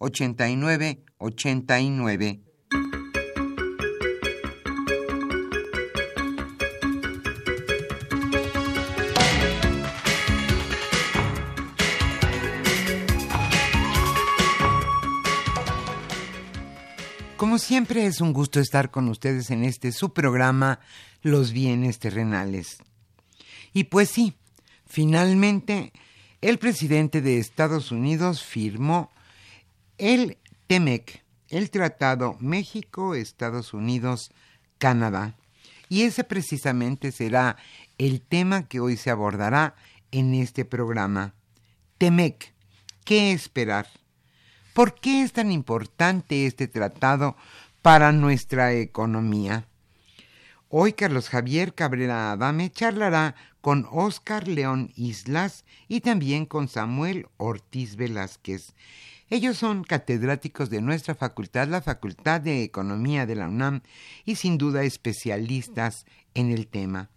89 89. Como siempre es un gusto estar con ustedes en este su programa Los bienes terrenales. Y pues sí, finalmente el presidente de Estados Unidos firmó el TEMEC, el Tratado México, Estados Unidos, Canadá. Y ese precisamente será el tema que hoy se abordará en este programa. TEMEC, ¿qué esperar? ¿Por qué es tan importante este tratado para nuestra economía? Hoy Carlos Javier Cabrera Adame charlará con Óscar León Islas y también con Samuel Ortiz Velázquez. Ellos son catedráticos de nuestra facultad, la Facultad de Economía de la UNAM, y sin duda especialistas en el tema.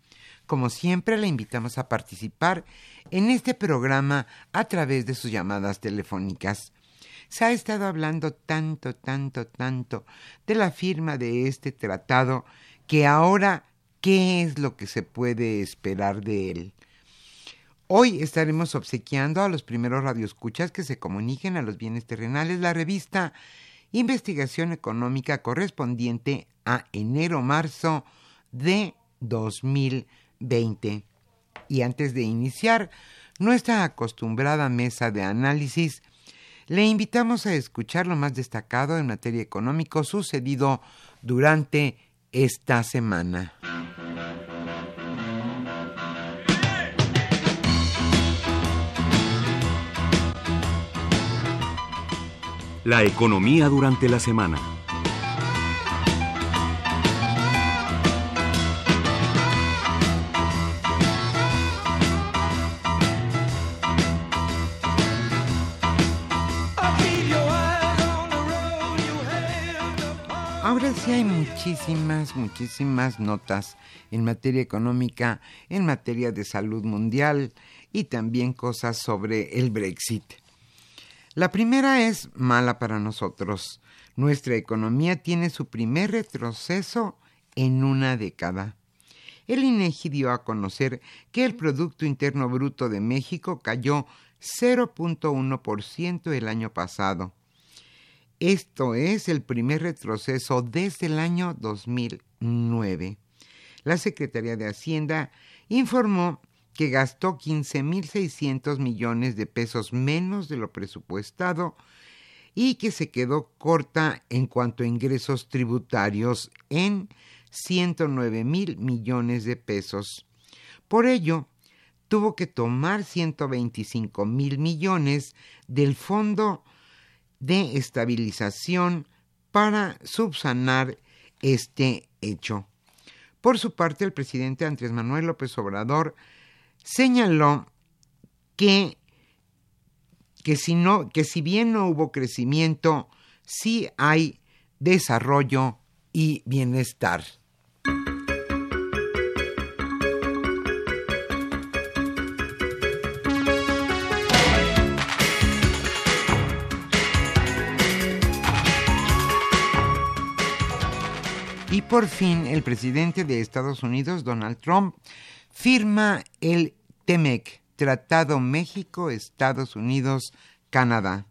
Como siempre, le invitamos a participar en este programa a través de sus llamadas telefónicas. Se ha estado hablando tanto, tanto, tanto de la firma de este tratado que ahora, ¿qué es lo que se puede esperar de él? Hoy estaremos obsequiando a los primeros radioescuchas que se comuniquen a los bienes terrenales la revista Investigación Económica correspondiente a enero-marzo de 2020. Y antes de iniciar nuestra acostumbrada mesa de análisis, le invitamos a escuchar lo más destacado en materia económica sucedido durante esta semana. La economía durante la semana. Ahora sí hay muchísimas, muchísimas notas en materia económica, en materia de salud mundial y también cosas sobre el Brexit. La primera es mala para nosotros. Nuestra economía tiene su primer retroceso en una década. El INEGI dio a conocer que el Producto Interno Bruto de México cayó 0.1% el año pasado. Esto es el primer retroceso desde el año 2009. La Secretaría de Hacienda informó que gastó 15.600 millones de pesos menos de lo presupuestado y que se quedó corta en cuanto a ingresos tributarios en 109 mil millones de pesos. Por ello, tuvo que tomar 125 mil millones del Fondo de Estabilización para subsanar este hecho. Por su parte, el presidente Andrés Manuel López Obrador señaló que, que, si, no, que si bien no hubo crecimiento, sí hay desarrollo y bienestar. Y por fin el presidente de Estados Unidos, Donald Trump, firma el TEMEC, Tratado México, Estados Unidos, Canadá.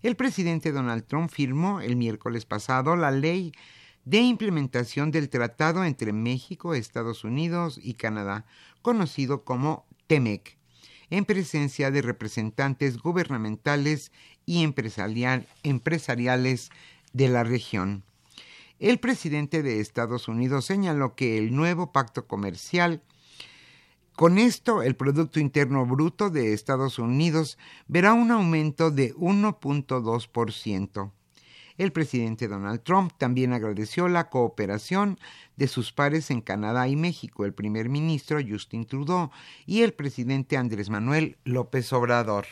El presidente Donald Trump firmó el miércoles pasado la ley de implementación del tratado entre México, Estados Unidos y Canadá, conocido como TEMEC, en presencia de representantes gubernamentales y empresariales de la región. El presidente de Estados Unidos señaló que el nuevo pacto comercial con esto, el Producto Interno Bruto de Estados Unidos verá un aumento de 1.2%. El presidente Donald Trump también agradeció la cooperación de sus pares en Canadá y México, el primer ministro Justin Trudeau y el presidente Andrés Manuel López Obrador.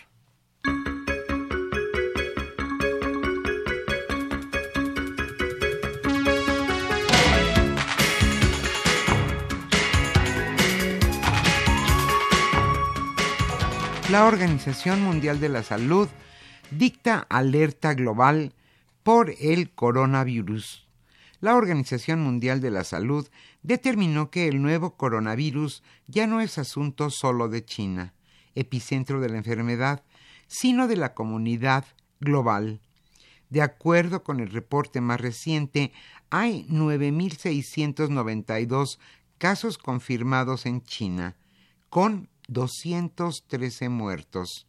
La Organización Mundial de la Salud dicta alerta global por el coronavirus. La Organización Mundial de la Salud determinó que el nuevo coronavirus ya no es asunto solo de China, epicentro de la enfermedad, sino de la comunidad global. De acuerdo con el reporte más reciente, hay 9.692 casos confirmados en China, con 213 muertos.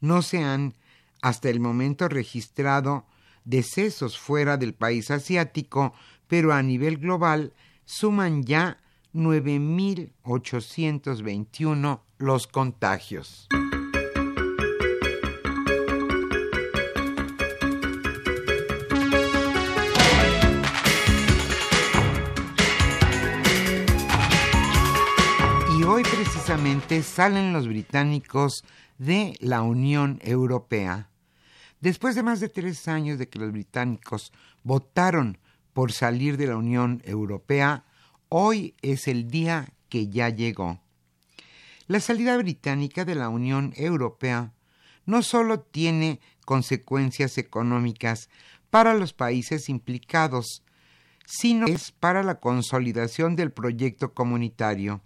No se han hasta el momento registrado decesos fuera del país asiático, pero a nivel global suman ya 9.821 los contagios. Salen los británicos de la Unión Europea. Después de más de tres años de que los británicos votaron por salir de la Unión Europea, hoy es el día que ya llegó. La salida británica de la Unión Europea no solo tiene consecuencias económicas para los países implicados, sino es para la consolidación del proyecto comunitario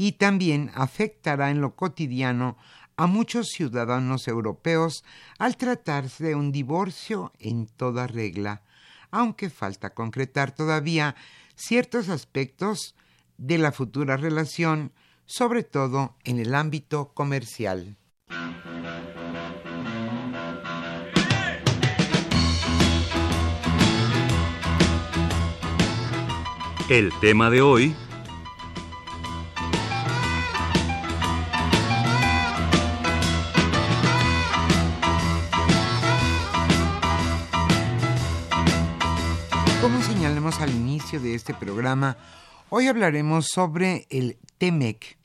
y también afectará en lo cotidiano a muchos ciudadanos europeos al tratarse de un divorcio en toda regla, aunque falta concretar todavía ciertos aspectos de la futura relación, sobre todo en el ámbito comercial. El tema de hoy Al inicio de este programa, hoy hablaremos sobre el TEMEC.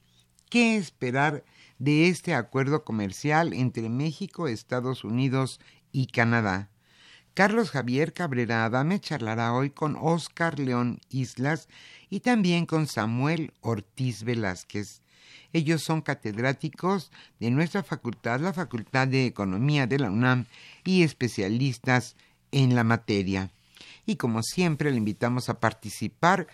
¿Qué esperar de este acuerdo comercial entre México, Estados Unidos y Canadá? Carlos Javier Cabrera Adame charlará hoy con Oscar León Islas y también con Samuel Ortiz Velázquez. Ellos son catedráticos de nuestra facultad, la Facultad de Economía de la UNAM, y especialistas en la materia y como siempre le invitamos a participar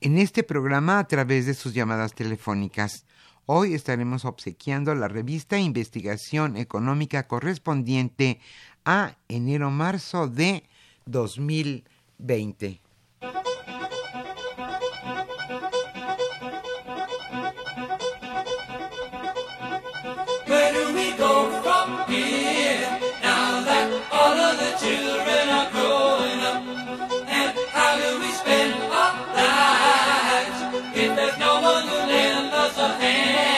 en este programa a través de sus llamadas telefónicas. Hoy estaremos obsequiando la revista Investigación Económica correspondiente a enero-marzo de 2020. children are growing up. And how do we spend our hand.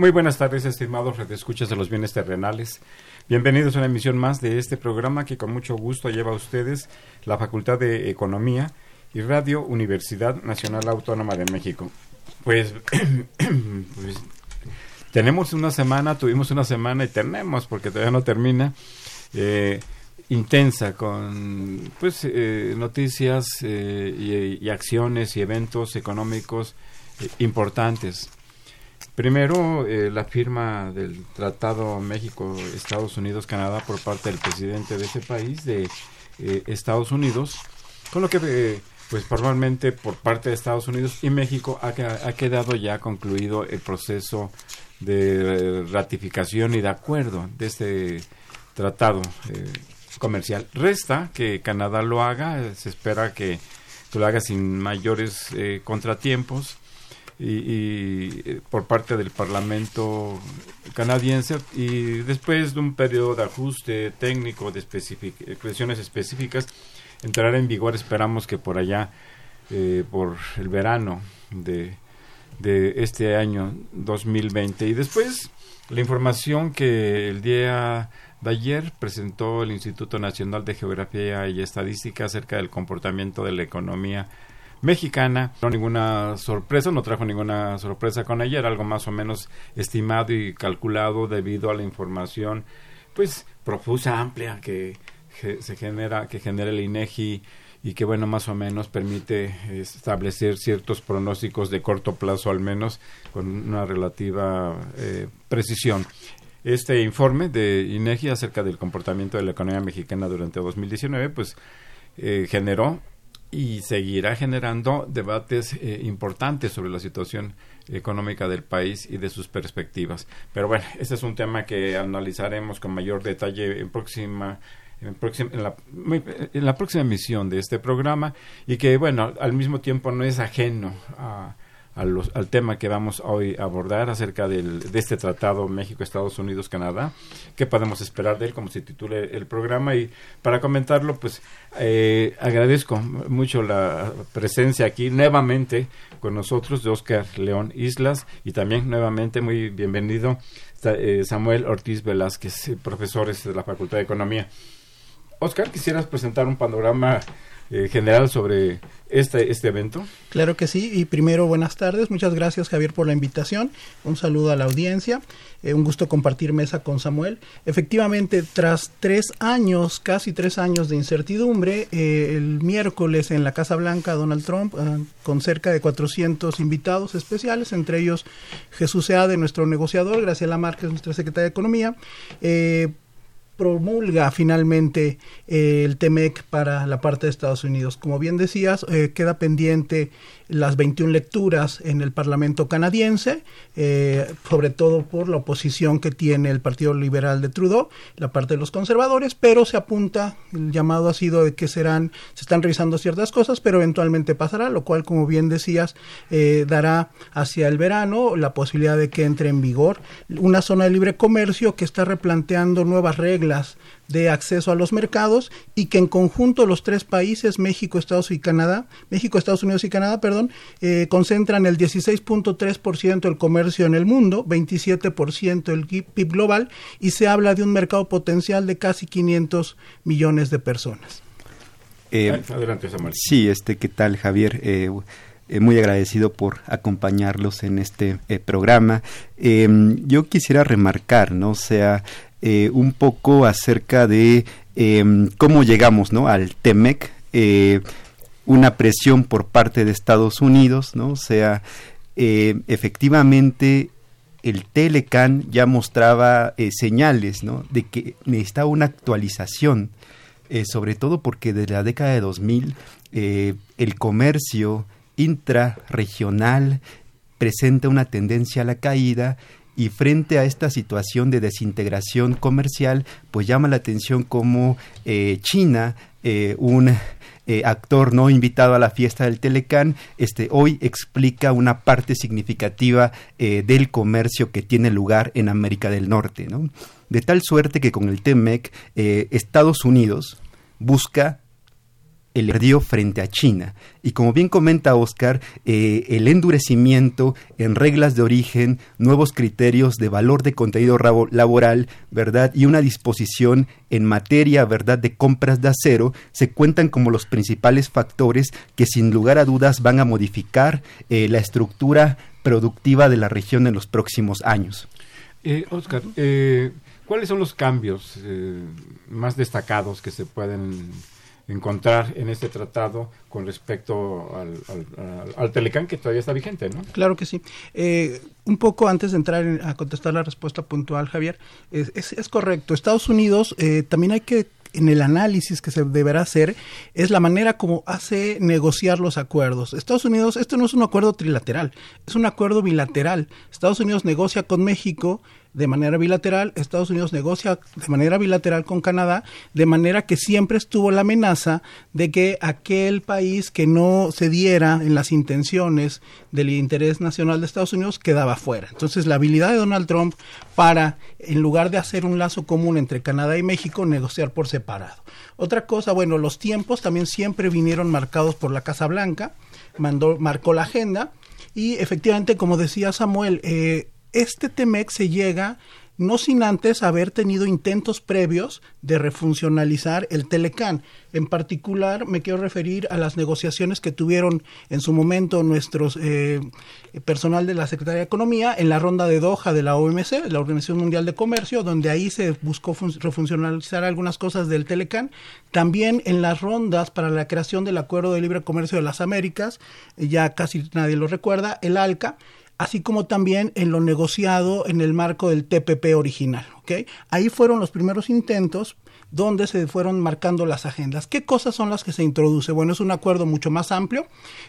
Muy buenas tardes, estimados redescuchas de los bienes terrenales. Bienvenidos a una emisión más de este programa que con mucho gusto lleva a ustedes la Facultad de Economía y Radio Universidad Nacional Autónoma de México. Pues, pues, tenemos una semana, tuvimos una semana y tenemos, porque todavía no termina, eh, intensa con pues eh, noticias eh, y, y, acciones y eventos económicos importantes Primero, eh, la firma del Tratado México-Estados Unidos-Canadá por parte del presidente de ese país, de eh, Estados Unidos, con lo que, eh, pues, formalmente por parte de Estados Unidos y México ha, ha quedado ya concluido el proceso de ratificación y de acuerdo de este tratado comercial. Resta que Canadá lo haga, se espera que, que lo haga sin mayores contratiempos y, eh, por parte del Parlamento canadiense y después de un periodo de ajuste técnico de cuestiones específicas entrará en vigor esperamos que por allá eh, por el verano de, de este año 2020 y después la información que el día de ayer presentó el Instituto Nacional de Geografía y Estadística acerca del comportamiento de la economía mexicana. No ninguna sorpresa, no trajo ninguna sorpresa con ella, era algo más o menos estimado y calculado debido a la información pues profusa, amplia que, se genera, que genera el INEGI y que bueno, más o menos permite establecer ciertos pronósticos de corto plazo al menos con una relativa eh, precisión. Este informe de INEGI acerca del comportamiento de la economía mexicana durante 2019 pues eh, generó y seguirá generando debates eh, importantes sobre la situación económica del país y de sus perspectivas. Pero bueno, este es un tema que analizaremos con mayor detalle en próxima en, en, la, en la próxima emisión de este programa y que bueno, al mismo tiempo no es ajeno a al tema que vamos hoy a abordar acerca del, de este tratado México, Estados Unidos, Canadá. ¿Qué podemos esperar de él, como se titule el programa? Y para comentarlo, pues eh, agradezco mucho la presencia aquí nuevamente con nosotros de Oscar León Islas y también nuevamente muy bienvenido eh, Samuel Ortiz Velázquez, profesores de la Facultad de Economía. Oscar, quisieras presentar un panorama eh, general sobre este, este evento? Claro que sí, y primero buenas tardes, muchas gracias Javier por la invitación, un saludo a la audiencia, eh, un gusto compartir mesa con Samuel. Efectivamente, tras tres años, casi tres años de incertidumbre, eh, el miércoles en la Casa Blanca Donald Trump, con cerca de 400 invitados especiales, entre ellos Jesús Seade, nuestro negociador, Graciela Márquez, nuestra secretaria de Economía, promulga finalmente eh, el TEMEC para la parte de Estados Unidos. Como bien decías, eh, queda pendiente las 21 lecturas en el Parlamento canadiense, eh, sobre todo por la oposición que tiene el Partido Liberal de Trudeau, la parte de los conservadores, pero se apunta, el llamado ha sido de que serán, se están revisando ciertas cosas, pero eventualmente pasará, lo cual, como bien decías, eh, dará hacia el verano la posibilidad de que entre en vigor una zona de libre comercio que está replanteando nuevas reglas de acceso a los mercados y que en conjunto los tres países, México, Estados y Canadá, México, Estados Unidos y Canadá, perdón, eh, concentran el 16.3% del comercio en el mundo, 27% del PIB global y se habla de un mercado potencial de casi 500 millones de personas. Eh, Adelante, Samuel. Sí, este, ¿qué tal, Javier? Eh, eh, muy agradecido por acompañarlos en este programa. yo quisiera remarcar, ¿no? O sea, eh, un poco acerca de em, cómo llegamos ¿no? al TEMEC, eh, una presión por parte de Estados Unidos, ¿no? o sea, eh, efectivamente el Telecan ya mostraba señales ¿no? de que necesitaba una actualización, sobre todo porque desde la década de 2000 el comercio intrarregional presenta una tendencia a la caída y frente a esta situación de desintegración comercial, pues llama la atención como eh, China, eh, un eh, actor no invitado a la fiesta del Telecán, este, hoy explica una parte significativa del comercio que tiene lugar en América del Norte. ¿no? De tal suerte que con el TEMEC, Estados Unidos busca el perdió frente a China. Y como bien comenta Oscar, eh, el endurecimiento en reglas de origen, nuevos criterios de valor de contenido laboral, ¿verdad? Y una disposición en materia, ¿verdad?, de compras de acero, se cuentan como los principales factores que sin lugar a dudas van a modificar eh, la estructura productiva de la región en los próximos años. Eh, Oscar, ¿cuáles son los cambios más destacados que se pueden encontrar en este tratado con respecto al, al, Telecán que todavía está vigente, ¿no? Claro que sí. Eh, un poco antes de entrar a contestar la respuesta puntual, Javier, es, es, correcto. Estados Unidos eh, también hay que en el análisis que se deberá hacer es la manera como hace negociar los acuerdos. Estados Unidos, esto no es un acuerdo trilateral, es un acuerdo bilateral. Estados Unidos negocia con México de manera bilateral, Estados Unidos negocia de manera bilateral con Canadá, de manera que siempre estuvo la amenaza de que aquel país que no cediera en las intenciones del interés nacional de Estados Unidos quedaba fuera. Entonces, la habilidad de Donald Trump para, en lugar de hacer un lazo común entre Canadá y México, negociar por separado. Otra cosa, bueno, los tiempos también siempre vinieron marcados por la Casa Blanca, mandó, marcó la agenda y efectivamente, como decía Samuel, eh, este TEMEC se llega no sin antes haber tenido intentos previos de refuncionalizar el Telecán. En particular, me quiero referir a las negociaciones que tuvieron en su momento nuestros eh, personal de la Secretaría de Economía en la ronda de Doha de la OMC, la Organización Mundial de Comercio, donde ahí se buscó refuncionalizar algunas cosas del Telecán. También en las rondas para la creación del Acuerdo de Libre Comercio de las Américas, ya casi nadie lo recuerda, el ALCA así como también en lo negociado en el marco del TPP original. ¿okay? Ahí fueron los primeros intentos donde se fueron marcando las agendas. ¿Qué cosas son las que se introduce? Bueno, es un acuerdo mucho más amplio,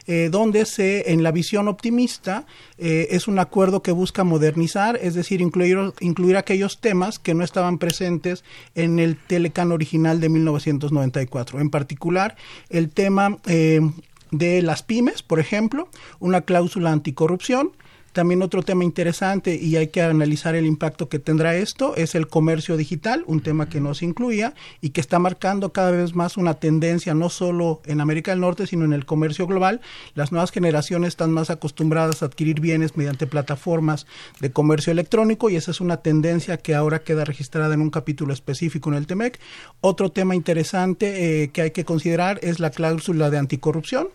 eh, donde se, en la visión optimista, eh, es un acuerdo que busca modernizar, es decir, incluir, incluir aquellos temas que no estaban presentes en el Telecan original de 1994. En particular, el tema eh, de las pymes, por ejemplo, una cláusula anticorrupción, también otro tema interesante y hay que analizar el impacto que tendrá esto es el comercio digital, un tema que no se incluía y que está marcando cada vez más una tendencia no solo en América del Norte, sino en el comercio global. Las nuevas generaciones están más acostumbradas a adquirir bienes mediante plataformas de comercio electrónico y esa es una tendencia que ahora queda registrada en un capítulo específico en el TEMEC. Otro tema interesante eh, que hay que considerar es la cláusula de anticorrupción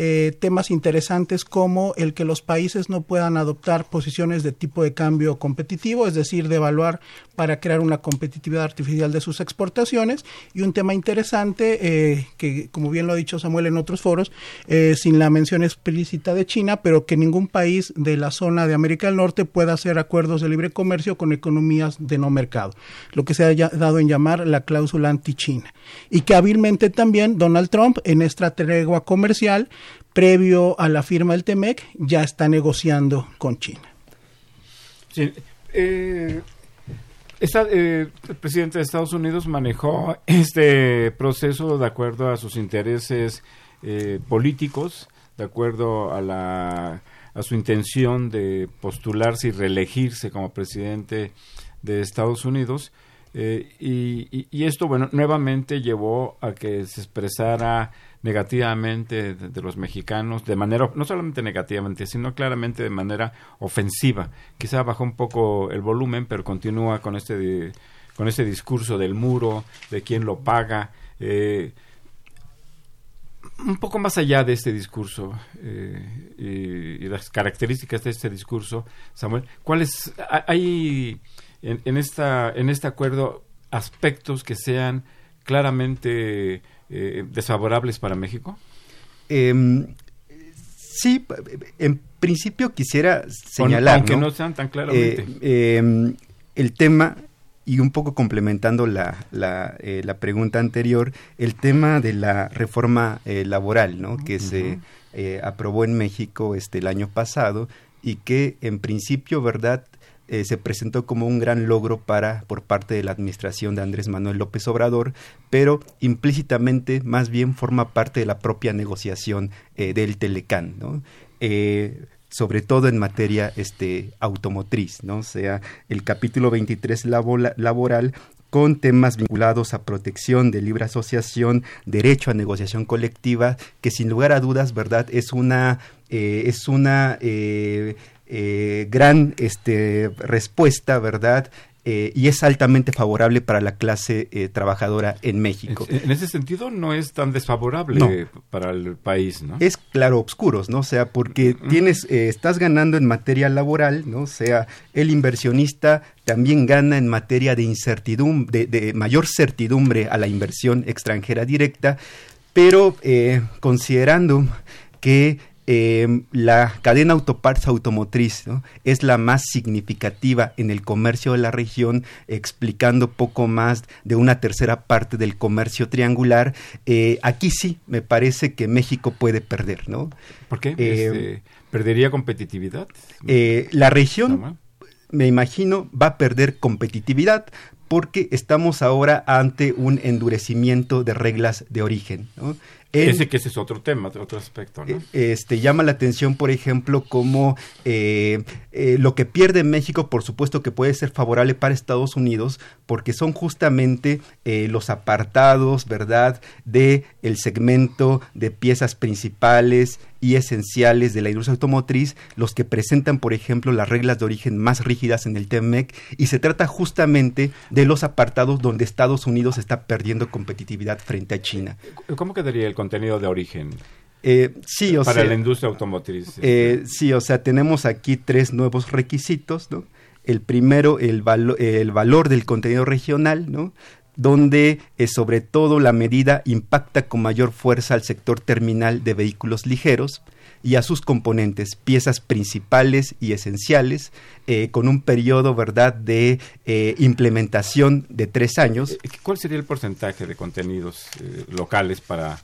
eh, temas interesantes como el que los países no puedan adoptar posiciones de tipo de cambio competitivo, es decir, de evaluar para crear una competitividad artificial de sus exportaciones. Y un tema interesante, eh, que como bien lo ha dicho Samuel en otros foros, eh, sin la mención explícita de China, pero que ningún país de la zona de América del Norte pueda hacer acuerdos de libre comercio con economías de no mercado, lo que se ha dado en llamar la cláusula anti-China. Y que hábilmente también Donald Trump en esta tregua comercial previo a la firma del TEMEC, ya está negociando con China. Sí, eh, eh, el presidente de Estados Unidos manejó este proceso de acuerdo a sus intereses eh, políticos, de acuerdo a, la, a su intención de postularse y reelegirse como presidente de Estados Unidos. y, y, esto, bueno, nuevamente llevó a que se expresara negativamente de, los mexicanos, de manera, no solamente negativamente, sino claramente de manera ofensiva. Quizá bajó un poco el volumen, pero continúa con este, con este discurso del muro, de quién lo paga. Eh, un poco más allá de este discurso eh, y, las características de este discurso, Samuel, ¿cuáles hay en, en, esta, en este acuerdo aspectos que sean claramente eh, desfavorables para México? Em, sí, en principio quisiera señalar. Aunque ¿no? sean tan claramente. Eh, em, el tema, y un poco complementando la, la, eh, la, pregunta anterior, el tema de la reforma laboral, ¿no? Que se aprobó en México este, el año pasado y que en principio, ¿verdad? Eh, se presentó como un gran logro para por parte de la administración de Andrés Manuel López Obrador, pero implícitamente más bien forma parte de la propia negociación eh, del Telecán, ¿no? sobre todo en materia este, automotriz, ¿no? O sea, el capítulo 23 laboral con temas vinculados a protección de libre asociación, derecho a negociación colectiva, que sin lugar a dudas, ¿verdad? Es una, eh, es una eh, gran este, respuesta, ¿verdad? Eh, y es altamente favorable para la clase eh, trabajadora en México. En, ese sentido no es tan desfavorable para el país, ¿no? Es claro obscuros, ¿no? O sea, porque tienes, eh, estás ganando en materia laboral, ¿no? O sea, el inversionista también gana en materia de incertidumbre, de, mayor certidumbre a la inversión extranjera directa, pero considerando que Em, la cadena autoparts automotriz es la más significativa en el comercio de la región, explicando poco más de una tercera parte del comercio triangular. Eh, aquí sí, me parece que México puede perder, ¿no? ¿Por qué? Eh, este, ¿Perdería competitividad? Eh, la región, me imagino, va a perder competitividad porque estamos ahora ante un endurecimiento de reglas de origen. ¿no? Ese que ese es otro tema, otro aspecto. ¿no? Eh, este, llama la atención, por ejemplo, como eh, eh, lo que pierde México, por supuesto que puede ser favorable para Estados Unidos, porque son justamente los apartados, ¿verdad?, de el segmento de piezas principales y esenciales de la industria automotriz, los que presentan, por ejemplo, las reglas de origen más rígidas en el TEMEC, y se trata justamente de los apartados donde Estados Unidos está perdiendo competitividad frente a China. ¿Cómo quedaría el contenido de origen? Eh, sí, o para la industria automotriz. Eh, sí, o sea, tenemos aquí tres nuevos requisitos, ¿no? El primero, el, el valor del contenido regional, ¿no? Donde eh, sobre todo la medida impacta con mayor fuerza al sector terminal de vehículos ligeros y a sus componentes, piezas principales y esenciales, eh, con un periodo verdad de eh, implementación de tres años. ¿Cuál sería el porcentaje de contenidos locales para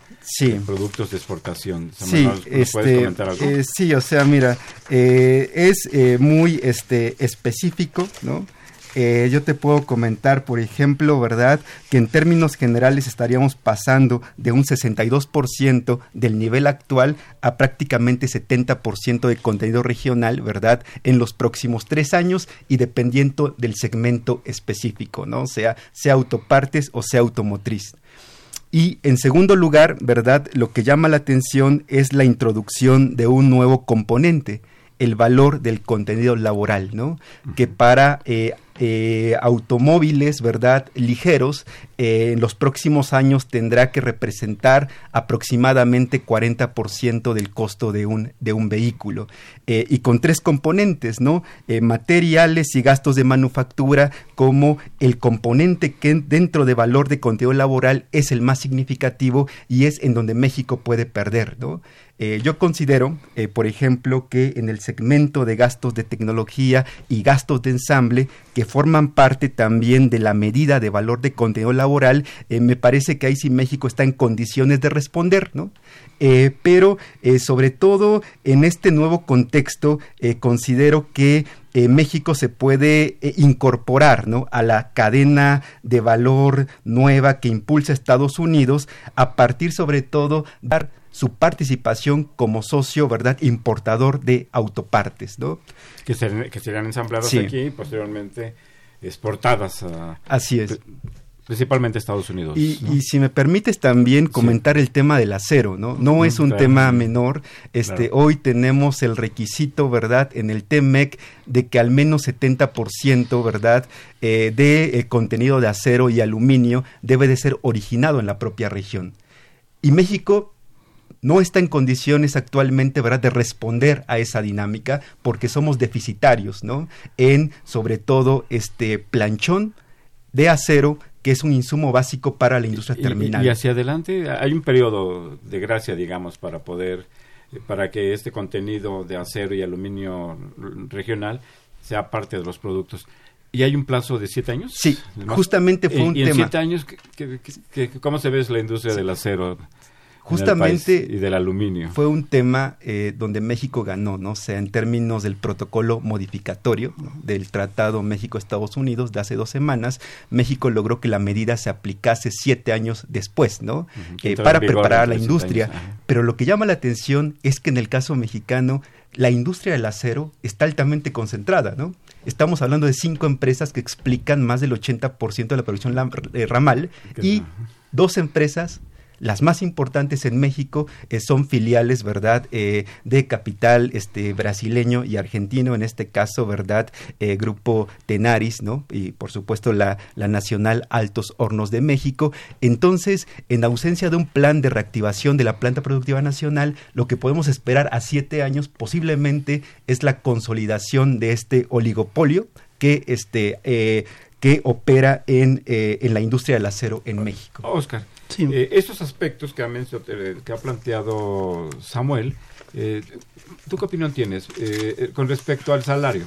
productos de exportación? Sí, puedes este, comentar algo? sí, o sea, mira, es muy este, específico, ¿no? Eh, yo te puedo comentar, por ejemplo, ¿verdad? Que en términos generales estaríamos pasando de un 62% del nivel actual a prácticamente 70% de contenido regional, ¿verdad? En los próximos tres años y dependiendo del segmento específico, ¿no? O sea, sea autopartes o sea automotriz. Y en segundo lugar, ¿verdad? Lo que llama la atención es la introducción de un nuevo componente, el valor del contenido laboral, ¿no? Que para eh, eh, automóviles, ¿verdad? Ligeros, eh, en los próximos años tendrá que representar aproximadamente 40% del costo de un, de un vehículo. Eh, y con tres componentes, ¿no? materiales y gastos de manufactura, como el componente que dentro de valor de contenido laboral es el más significativo y es en donde México puede perder, ¿no? yo considero, por ejemplo, que en el segmento de gastos de tecnología y gastos de ensamble, que forman parte también de la medida de valor de contenido laboral, eh, me parece que ahí sí México está en condiciones de responder, ¿no? Eh, pero eh, sobre todo en este nuevo contexto considero que México se puede incorporar ¿no? a la cadena de valor nueva que impulsa Estados Unidos a partir sobre todo dar su participación como socio, ¿verdad?, importador de autopartes, ¿no? Que, que serían ensambladas aquí y posteriormente exportadas a... Así es. Principalmente Estados Unidos. Y, si me permites también comentar el tema del acero, ¿no? No es un tema menor. Este, Hoy tenemos el requisito, ¿verdad?, en el TEMEC de que al menos 70%, ¿verdad?, eh, de eh, contenido de acero y aluminio debe de ser originado en la propia región. Y México no está en condiciones actualmente, ¿verdad?, de responder a esa dinámica porque somos deficitarios, ¿no? En, sobre todo, este planchón de acero que es un insumo básico para la industria terminal. Y, hacia adelante hay un periodo de gracia, digamos, para poder, para que este contenido de acero y aluminio regional sea parte de los productos. ¿Y hay un plazo de siete años? Sí, justamente fue un y tema. en siete años, ¿cómo se ve la industria del acero? Justamente y del aluminio. Fue un tema eh, donde México ganó, ¿no? O sea, en términos del protocolo modificatorio del Tratado México-Estados Unidos de hace dos semanas, México logró que la medida se aplicase siete años después, ¿no? Eh, para preparar a la industria. Pero lo que llama la atención es que en el caso mexicano, la industria del acero está altamente concentrada, ¿no? Estamos hablando de cinco empresas que explican más del 80% de la producción eh, ramal y dos empresas las más importantes en México eh, son filiales, ¿verdad?, eh, de capital este, brasileño y argentino, en este caso, ¿verdad?, eh, Grupo Tenaris, ¿no? Y por supuesto la, la Nacional Altos Hornos de México. Entonces, en ausencia de un plan de reactivación de la planta productiva nacional, lo que podemos esperar a siete años posiblemente es la consolidación de este oligopolio que este que opera en, en la industria del acero en México. Oscar, eh, estos aspectos que ha, eh, que ha planteado Samuel, eh, ¿tú qué opinión tienes con respecto al salario?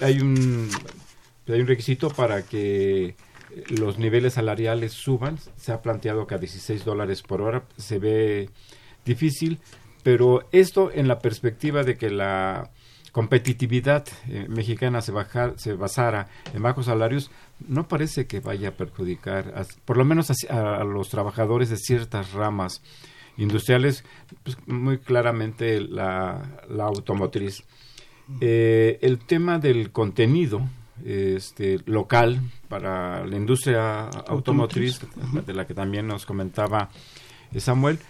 Hay, un, hay un requisito para que los niveles salariales suban. Se ha planteado que a 16 dólares por hora se ve difícil, pero esto en la perspectiva de que la competitividad mexicana se, bajar, se basara en bajos salarios, no parece que vaya a perjudicar, por lo menos a, los trabajadores de ciertas ramas industriales, pues, muy claramente la, automotriz. Eh, el tema del contenido este, local para la industria automotriz, de la que también nos comentaba Samuel,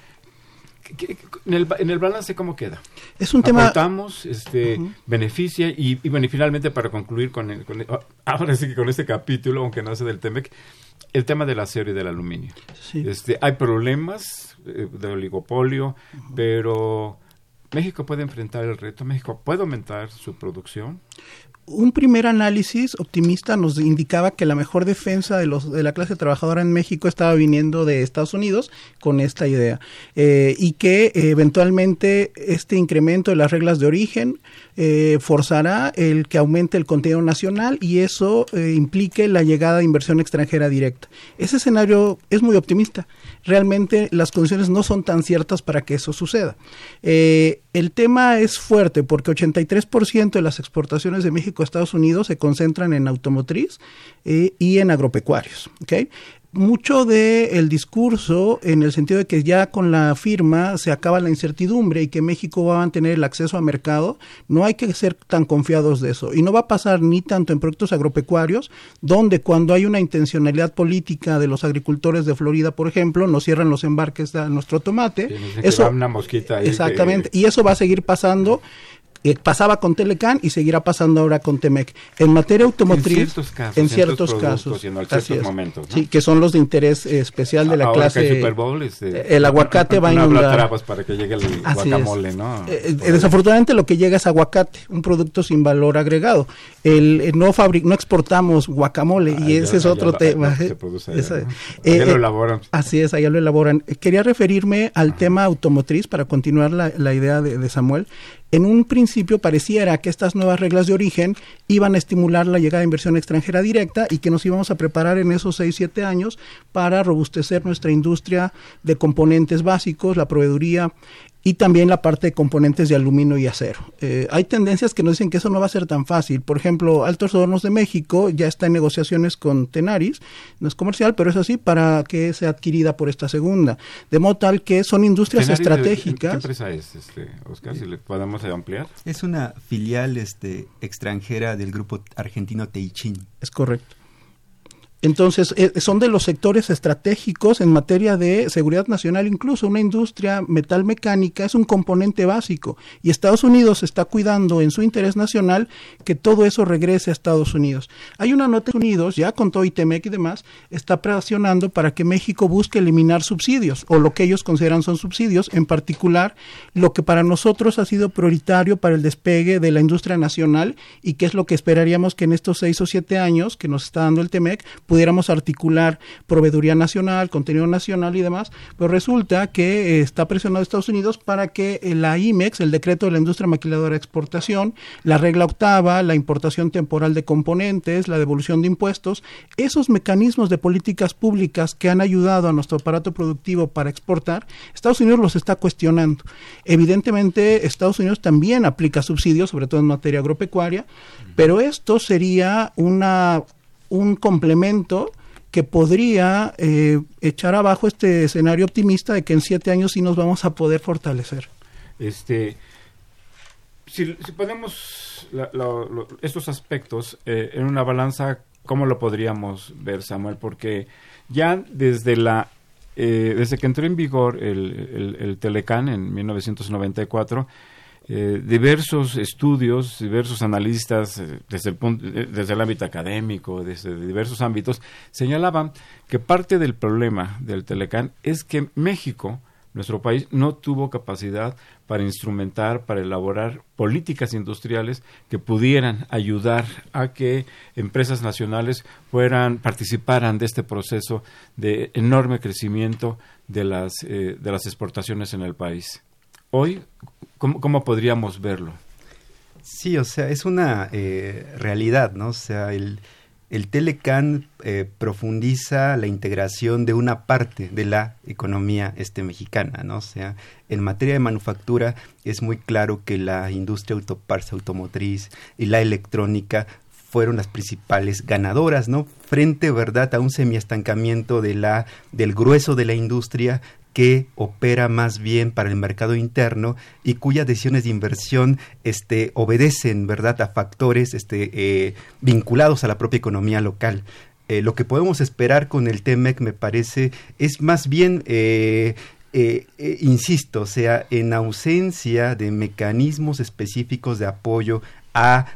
en el, en el balance cómo queda? Es un tema... Aportamos, este, beneficia y, bueno, y finalmente para concluir con, el, con ah, ahora sí que con este capítulo, aunque no sea del TEMEC, el tema del acero y del aluminio. Este, hay problemas eh, de oligopolio, pero México puede enfrentar el reto, México puede aumentar su producción un primer análisis optimista nos indicaba que la mejor defensa de, la clase trabajadora en México estaba viniendo de Estados Unidos con esta idea eh, y que eventualmente este incremento de las reglas de origen eh, forzará el que aumente el contenido nacional y eso eh, implique la llegada de inversión extranjera directa. Ese escenario es muy optimista. Realmente las condiciones no son tan ciertas para que eso suceda. El tema es fuerte porque 83% de las exportaciones de México a Estados Unidos se concentran en automotriz y en agropecuarios. ¿okay? mucho del el discurso en el sentido de que ya con la firma se acaba la incertidumbre y que México va a mantener el acceso a mercado, no hay que ser tan confiados de eso. Y no va a pasar ni tanto en productos agropecuarios, donde cuando hay una intencionalidad política de los agricultores de Florida, por ejemplo, nos cierran los embarques de nuestro tomate. eso, una mosquita exactamente. Y eso va a seguir pasando pasaba con Telecan y seguirá pasando ahora con Temec. En materia automotriz, en ciertos casos, en ciertos, momentos, sí, que son los de interés especial de la clase. Super Bowl, este, el aguacate va a inundar. para que llegue el guacamole, ¿no? Eh, eh, desafortunadamente lo que llega es aguacate, un producto sin valor agregado. El, eh, no fabric, no exportamos guacamole y ese es otro tema. Se produce allá, lo elaboran. Así es, allá lo elaboran. Quería referirme al tema automotriz para continuar la, la idea de, de Samuel en un principio pareciera que estas nuevas reglas de origen iban a estimular la llegada de inversión extranjera directa y que nos íbamos a preparar en esos 6, 7 años para robustecer nuestra industria de componentes básicos, la proveeduría y también la parte de componentes de aluminio y acero. Eh, hay tendencias que nos dicen que eso no va a ser tan fácil. Por ejemplo, Altos Hornos de México ya está en negociaciones con Tenaris, no es comercial, pero es así para que sea adquirida por esta segunda. De modo tal que son industrias estratégicas. ¿Qué empresa es, este, Oscar? Si le podemos ampliar. Es una filial este, extranjera del grupo argentino Teichin. Es correcto. Entonces, eh, son de los sectores estratégicos en materia de seguridad nacional, incluso una industria metalmecánica es un componente básico y Estados Unidos está cuidando en su interés nacional que todo eso regrese a Estados Unidos. Hay una nota de Unidos, ya con todo ITEMEC y demás, está presionando para que México busque eliminar subsidios o lo que ellos consideran son subsidios, en particular lo que para nosotros ha sido prioritario para el despegue de la industria nacional y que es lo que esperaríamos que en estos seis o siete años que nos está dando el TEMEC pudiéramos articular proveeduría nacional, contenido nacional y demás, pero resulta que está presionado Estados Unidos para que la IMEX, el decreto de la industria maquiladora de exportación, la regla octava, la importación temporal de componentes, la devolución de impuestos, esos mecanismos de políticas públicas que han ayudado a nuestro aparato productivo para exportar, Estados Unidos los está cuestionando. Evidentemente, Estados Unidos también aplica subsidios, sobre todo en materia agropecuaria, pero esto sería una, un complemento que podría eh, echar abajo este escenario optimista de que en siete años sí nos vamos a poder fortalecer. Este, si, ponemos estos aspectos eh, en una balanza, ¿cómo lo podríamos ver, Samuel? Porque ya desde la eh, desde que entró en vigor el, el, Telecan en 1994, eh, diversos estudios, diversos analistas desde el, desde el ámbito académico, desde diversos ámbitos, señalaban que parte del problema del Telecan es que México nuestro país no tuvo capacidad para instrumentar, para elaborar políticas industriales que pudieran ayudar a que empresas nacionales fueran, participaran de este proceso de enorme crecimiento de las, eh, de las exportaciones en el país. Hoy, ¿cómo, podríamos verlo? Sí, o sea, es una eh, realidad, ¿no? O sea, el, el Telecan eh, profundiza la integración de una parte de la economía este mexicana, ¿no? O sea, en materia de manufactura es muy claro que la industria autoparse automotriz y la electrónica fueron las principales ganadoras, ¿no? Frente, ¿verdad?, a un semiestancamiento de la, del grueso de la industria que opera más bien para el mercado interno y cuyas decisiones de inversión este, obedecen verdad a factores este, eh, vinculados a la propia economía local. Eh, lo que podemos esperar con el TEMEC me parece es más bien eh, insisto, o sea, en ausencia de mecanismos específicos de apoyo a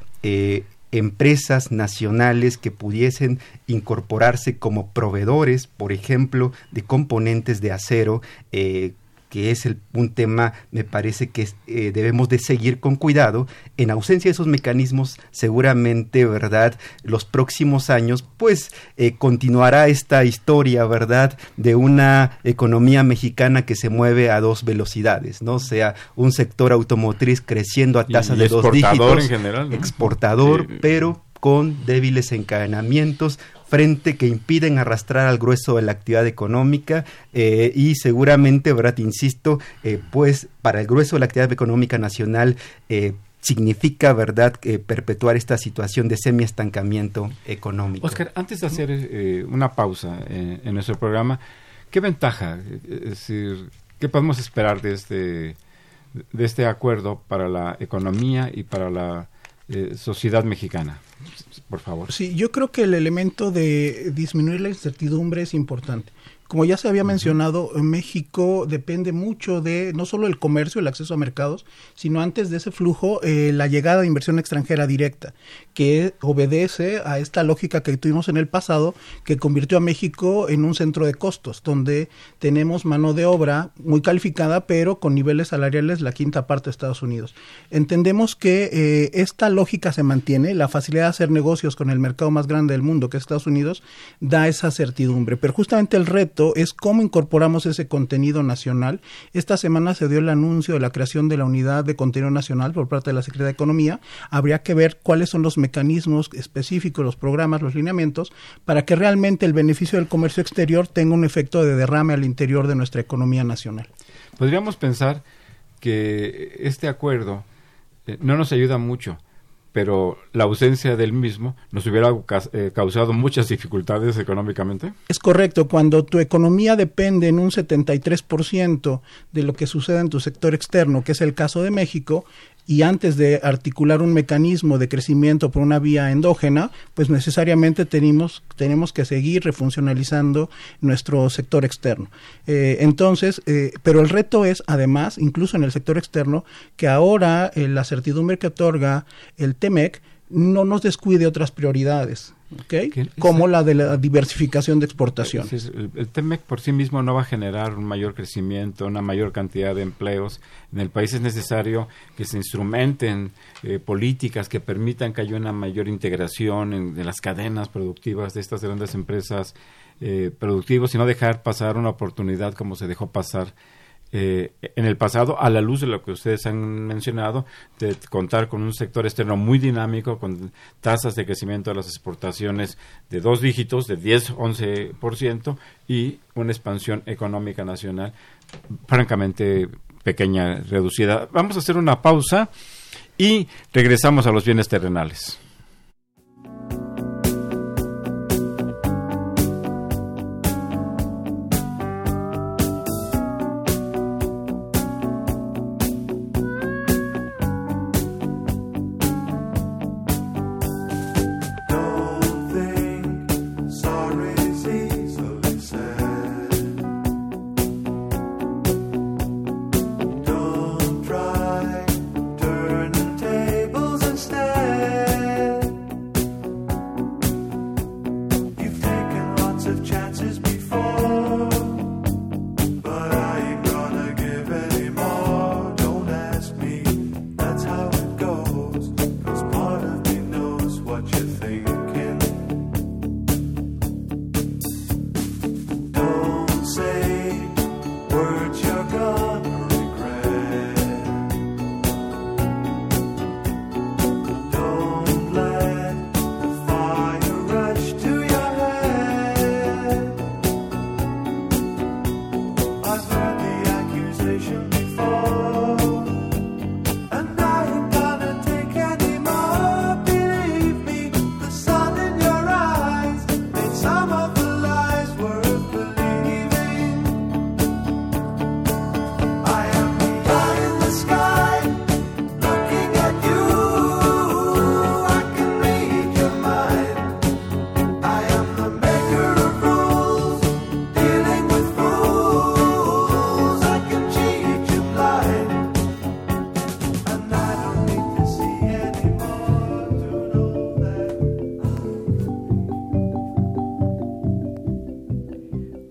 empresas nacionales que pudiesen incorporarse como proveedores, por ejemplo, de componentes de acero, eh, que es el, un tema, me parece que eh, debemos de seguir con cuidado. En ausencia de esos mecanismos, seguramente, ¿verdad? Los próximos años, pues, eh, continuará esta historia, ¿verdad? De una economía mexicana que se mueve a dos velocidades, ¿no? O sea, un sector automotriz creciendo a tasas de dos dígitos. en general. Exportador, pero con débiles encadenamientos, frente que impiden arrastrar al grueso de la actividad económica eh, y seguramente, ¿verdad? Insisto, eh, pues para el grueso de la actividad económica nacional eh, significa, ¿verdad?, perpetuar esta situación de semiestancamiento económico. Oscar, antes de hacer una pausa en nuestro programa, ¿qué ventaja, es decir, qué podemos esperar de este, de este acuerdo para la economía y para la sociedad mexicana? Por favor. Sí, yo creo que el elemento de disminuir la incertidumbre es importante. Como ya se había mencionado, México depende mucho de no solo el comercio, el acceso a mercados, sino antes de ese flujo, eh, la llegada de inversión extranjera directa, que obedece a esta lógica que tuvimos en el pasado, que convirtió a México en un centro de costos, donde tenemos mano de obra muy calificada, pero con niveles salariales la quinta parte de Estados Unidos. Entendemos que eh, esta lógica se mantiene, la facilidad de hacer negocios con el mercado más grande del mundo, que es Estados Unidos, da esa certidumbre, pero justamente el reto es cómo incorporamos ese contenido nacional. Esta semana se dio el anuncio de la creación de la unidad de contenido nacional por parte de la Secretaría de Economía. Habría que ver cuáles son los mecanismos específicos, los programas, los lineamientos, para que realmente el beneficio del comercio exterior tenga un efecto de derrame al interior de nuestra economía nacional. Podríamos pensar que este acuerdo eh, no nos ayuda mucho pero la ausencia del mismo nos hubiera eh, causado muchas dificultades económicamente. Es correcto, cuando tu economía depende en un 73% de lo que sucede en tu sector externo, que es el caso de México, y antes de articular un mecanismo de crecimiento por una vía endógena, pues necesariamente tenemos, tenemos que seguir refuncionalizando nuestro sector externo. Eh, entonces, eh, pero el reto es, además, incluso en el sector externo, que ahora la certidumbre que otorga el TEMEC no nos descuide otras prioridades. ¿okay? como la de la diversificación de exportación. el, TEMEC por sí mismo no va a generar un mayor crecimiento, una mayor cantidad de empleos. En el país es necesario que se instrumenten eh, políticas que permitan que haya una mayor integración en, de las cadenas productivas de estas grandes empresas eh, productivas y no dejar pasar una oportunidad como se dejó pasar eh, en el pasado, a la luz de lo que ustedes han mencionado, de contar con un sector externo muy dinámico, con tasas de crecimiento de las exportaciones de dos dígitos, de 10-11%, y una expansión económica nacional francamente pequeña, reducida. Vamos a hacer una pausa y regresamos a los bienes terrenales.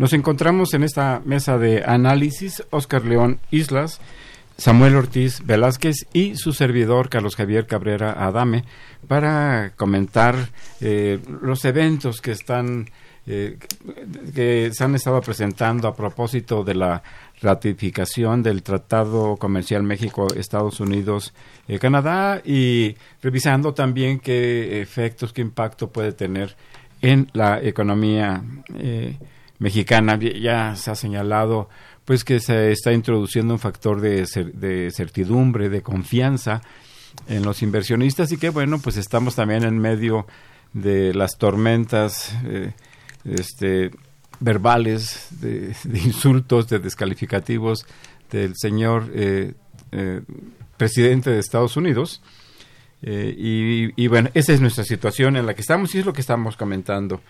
Nos encontramos en esta mesa de análisis Oscar León Islas, Samuel Ortiz Velázquez y su servidor Carlos Javier Cabrera Adame para comentar eh, los eventos que están eh, que se han estado presentando a propósito de la ratificación del Tratado Comercial México-Estados Unidos-Canadá y revisando también qué efectos, qué impacto puede tener en la economía eh, mexicana. Ya se ha señalado pues que se está introduciendo un factor de, de certidumbre, de confianza en los inversionistas y que bueno, pues estamos también en medio de las tormentas eh, este, verbales, de, insultos, de descalificativos del señor eh, eh, presidente de Estados Unidos. y, bueno, esa es nuestra situación en la que estamos y es lo que estamos comentando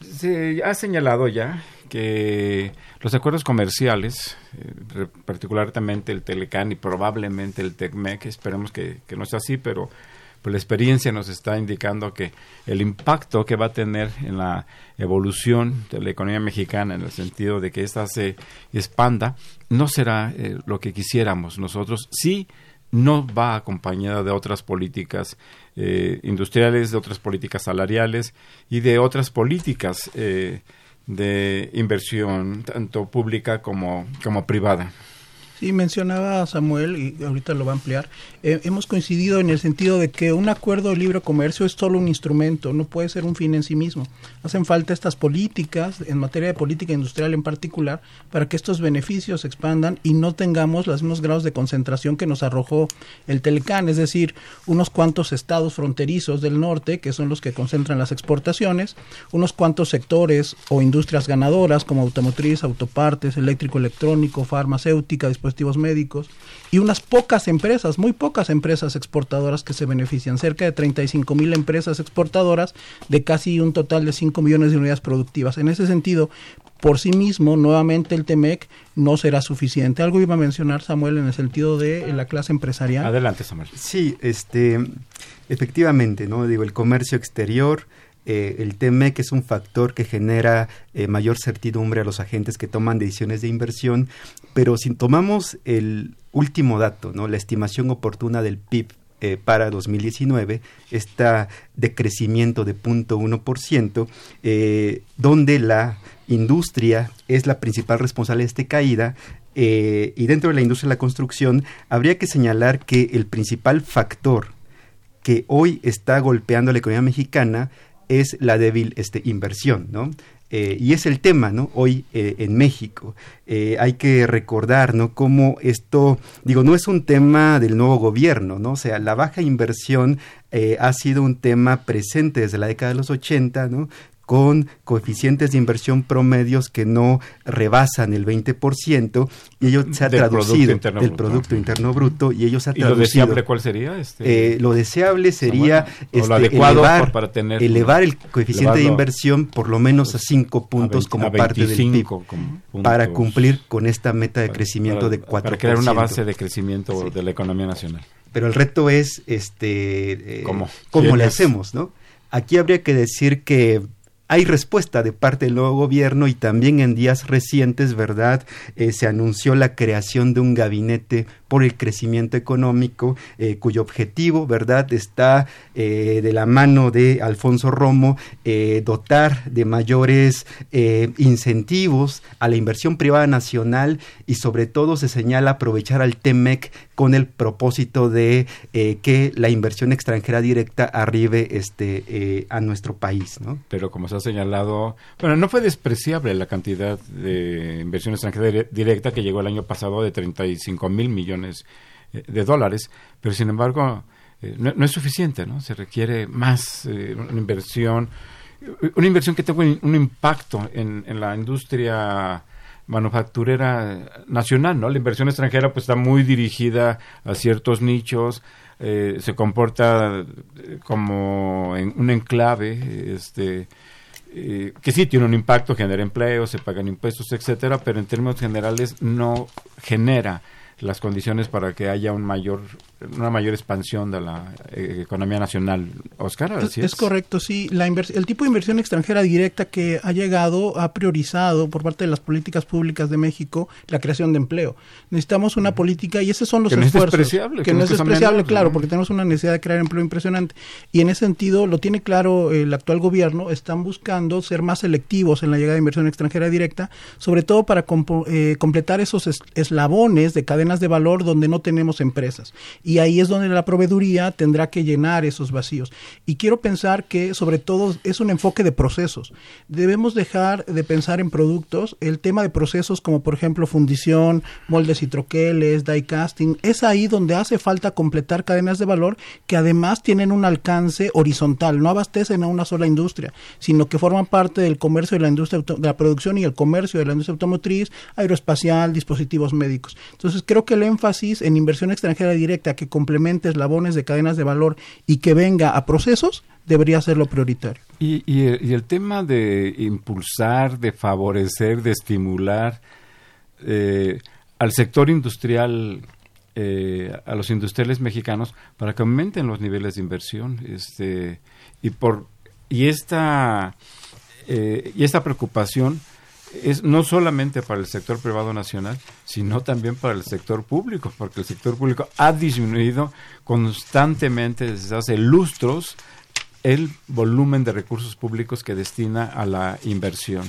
se ha señalado ya que los acuerdos comerciales, eh, particularmente el Telecan y probablemente el TECMEC, esperemos que, no sea así, pero pues la experiencia nos está indicando que el impacto que va a tener en la evolución de la economía mexicana, en el sentido de que ésta se expanda, no será eh, lo que quisiéramos nosotros. Sí, no va acompañada de otras políticas eh, industriales, de otras políticas salariales y de otras políticas eh, de inversión, tanto pública como, como privada. Sí, mencionaba Samuel, y ahorita lo va a ampliar, eh, hemos coincidido en el sentido de que un acuerdo de libre comercio es solo un instrumento, no puede ser un fin en sí mismo. Hacen falta estas políticas, en materia de política industrial en particular, para que estos beneficios se expandan y no tengamos los mismos grados de concentración que nos arrojó el Telecán, es decir, unos cuantos estados fronterizos del norte, que son los que concentran las exportaciones, unos cuantos sectores o industrias ganadoras como automotriz, autopartes, eléctrico, electrónico, farmacéutica, dispositivos médicos, y unas pocas empresas, muy pocas empresas exportadoras que se benefician, cerca de 35 mil empresas exportadoras de casi un total de 5 millones de unidades productivas. En ese sentido, por sí mismo, nuevamente el TEMEC no será suficiente. Algo iba a mencionar Samuel en el sentido de la clase empresarial. Adelante, Samuel. Sí, este, efectivamente, ¿no? Digo, el comercio exterior, eh, el TEMEC es un factor que genera eh, mayor certidumbre a los agentes que toman decisiones de inversión, pero si tomamos el último dato, la estimación oportuna del PIB eh, para 2019, está de crecimiento de 0.1%, eh, donde la industria es la principal responsable de esta caída, eh, y dentro de la industria de la construcción, habría que señalar que el principal factor que hoy está golpeando la economía mexicana es la débil este, inversión, ¿no? Eh, y es el tema, ¿no? Hoy eh, en México. Eh, hay que recordar, ¿no? Cómo esto, digo, no es un tema del nuevo gobierno, ¿no? O sea, la baja inversión ha sido un tema presente desde la década de los 80, ¿no? Con coeficientes de inversión promedios que no rebasan el 20% y ello se ha traducido del Producto Interno Bruto y ello se ha traducido. ¿Y lo deseable cuál sería? Este? Eh, lo deseable sería este, elevar, para tener, elevar el coeficiente de inversión por lo menos a 5 puntos como parte del PIB para cumplir con esta meta de crecimiento de 4%. Para crear una base de crecimiento de la economía nacional. Pero el reto es este eh, cómo, cómo le hacemos, ¿no? Aquí habría que decir que hay respuesta de parte del nuevo gobierno y también en días recientes, ¿verdad? Eh, se anunció la creación de un gabinete por el crecimiento económico, eh, cuyo objetivo, ¿verdad?, está eh, de la mano de Alfonso Romo, dotar de mayores incentivos a la inversión privada nacional y sobre todo se señala aprovechar al TEMEC con el propósito de que la inversión extranjera directa arribe este, a nuestro país, ¿no? Pero como se señalado, bueno, no fue despreciable la cantidad de inversión extranjera directa que llegó el año pasado de 35 mil millones eh, de dólares, pero sin embargo eh, no, es suficiente, ¿no? Se requiere más eh, una inversión, una inversión que tenga un, impacto en, la industria manufacturera nacional, ¿no? La inversión extranjera pues está muy dirigida a ciertos nichos, se comporta como en un enclave, este, eh, que sí tiene un impacto, genera empleo, se pagan impuestos, etcétera, pero en términos generales no genera las condiciones para que haya un mayor, una mayor expansión de la eh, economía nacional. Oscar, es, es, correcto, sí. La el tipo de inversión extranjera directa que ha llegado ha priorizado por parte de las políticas públicas de México la creación de empleo. Necesitamos una política y esos son los esfuerzos. que, no es despreciable, claro, porque tenemos una necesidad de crear empleo impresionante. Y en ese sentido lo tiene claro el actual gobierno. Están buscando ser más selectivos en la llegada de inversión extranjera directa, sobre todo para eh, completar esos eslabones de cadena de valor donde no tenemos empresas. Y ahí es donde la proveeduría tendrá que llenar esos vacíos. Y quiero pensar que sobre todo es un enfoque de procesos. Debemos dejar de pensar en productos. El tema de procesos como por ejemplo fundición, moldes y troqueles, die casting, es ahí donde hace falta completar cadenas de valor que además tienen un alcance horizontal, no abastecen a una sola industria, sino que forman parte del comercio de la industria de la producción y el comercio de la industria automotriz, aeroespacial, dispositivos médicos. Entonces creo que el énfasis en inversión extranjera directa que complemente eslabones de cadenas de valor y que venga a procesos debería ser lo prioritario. Y, y, el tema de impulsar, de favorecer, de estimular eh, al sector industrial, eh, a los industriales mexicanos, para que aumenten los niveles de inversión. Este, y, por, y, esta, eh, y esta preocupación es no solamente para el sector privado nacional, sino también para el sector público, porque el sector público ha disminuido constantemente desde hace lustros el volumen de recursos públicos que destina a la inversión.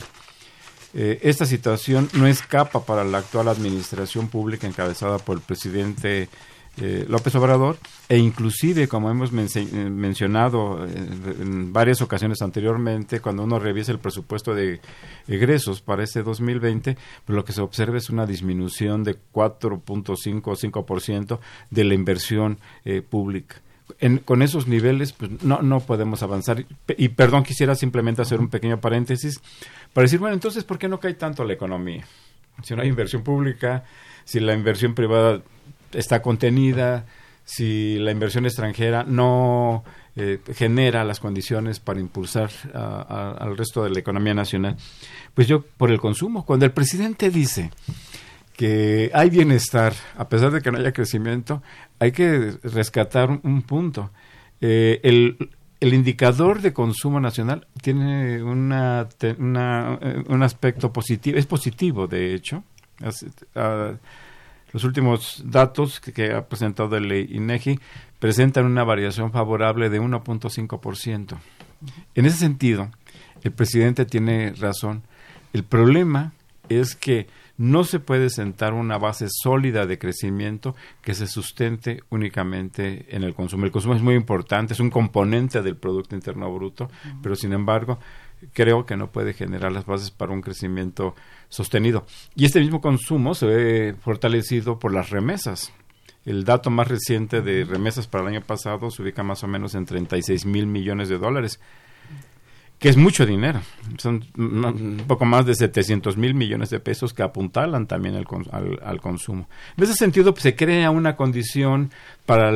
eh, esta situación no escapa para la actual administración pública encabezada por el presidente eh, López Obrador e inclusive como hemos eh, mencionado en varias ocasiones anteriormente cuando uno revisa el presupuesto de egresos para este 2020 pues lo que se observa es una disminución de 4.5 o 5% de la inversión pública con esos niveles pues no, no podemos avanzar. Y perdón, quisiera simplemente hacer un pequeño paréntesis para decir, bueno, entonces, ¿por qué no cae tanto la economía? Si no hay inversión pública, si la inversión privada está contenida, si la inversión extranjera no eh, genera las condiciones para impulsar al resto de la economía nacional, pues yo por el consumo. Cuando el presidente dice que hay bienestar, a pesar de que no haya crecimiento, hay que rescatar un punto. Eh, el, el, indicador de consumo nacional tiene una, eh, un aspecto positivo, es positivo de hecho. Los últimos datos que, ha presentado el INEGI presentan una variación favorable de 1.5%. En ese sentido, el presidente tiene razón. El problema es que no se puede sentar una base sólida de crecimiento que se sustente únicamente en el consumo. El consumo es muy importante, es un componente del Producto Interno Bruto, pero sin embargo creo que no puede generar las bases para un crecimiento sostenido. Y este mismo consumo se ve fortalecido por las remesas. El dato más reciente de remesas para el año pasado se ubica más o menos en 36 mil millones de dólares que es mucho dinero. Son un poco más de 700 mil millones de pesos que apuntalan también al, al, consumo. En ese sentido, pues, se crea una condición para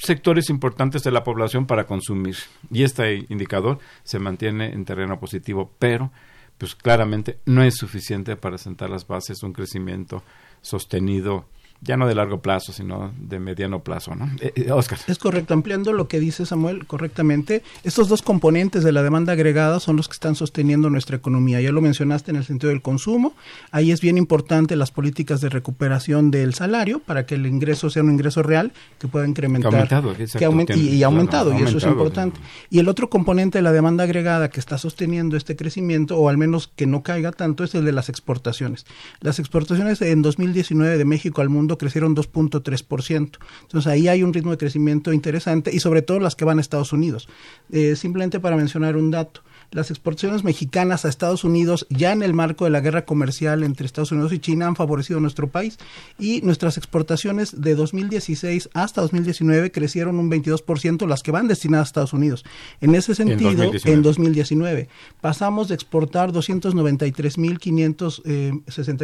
sectores importantes de la población para consumir. Y este indicador se mantiene en terreno positivo, pero pues claramente no es suficiente para sentar las bases de un crecimiento sostenido ya no de largo plazo, sino de mediano plazo, ¿no? Eh, eh, Oscar. Es correcto, ampliando lo que dice Samuel correctamente, estos dos componentes de la demanda agregada son los que están sosteniendo nuestra economía. Ya lo mencionaste en el sentido del consumo, ahí es bien importante las políticas de recuperación del salario para que el ingreso sea un ingreso real que pueda incrementar. Que aumentado, que y, aumentado, y eso es importante. Y el otro componente de la demanda agregada que está sosteniendo este crecimiento, o al menos que no caiga tanto, es el de las exportaciones. Las exportaciones en 2019 de México al mundo crecieron 2.3%. Entonces ahí hay un ritmo de crecimiento interesante y sobre todo las que van a Estados Unidos. Eh, simplemente para mencionar un dato, las exportaciones mexicanas a Estados Unidos, ya en el marco de la guerra comercial entre Estados Unidos y China, han favorecido a nuestro país y nuestras exportaciones de 2016 hasta 2019 crecieron un 22%, las que van destinadas a Estados Unidos. En ese sentido, en 2019, pasamos de exportar 293.561 eh,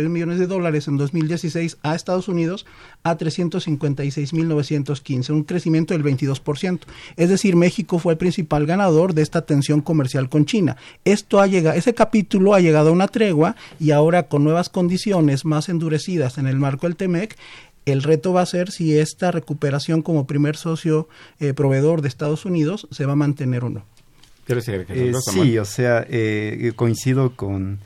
millones de dólares en 2016 a Estados Unidos a 356.915, un crecimiento del 22%. Es decir, México fue el principal ganador de esta tensión comercial con China. Esto ha llegado, ese capítulo ha llegado a una tregua y ahora con nuevas condiciones más endurecidas en el marco del TEMEC, el reto va a ser si esta recuperación como primer socio eh, proveedor de Estados Unidos se va a mantener o no. Eh, sí, o sea, eh, coincido con,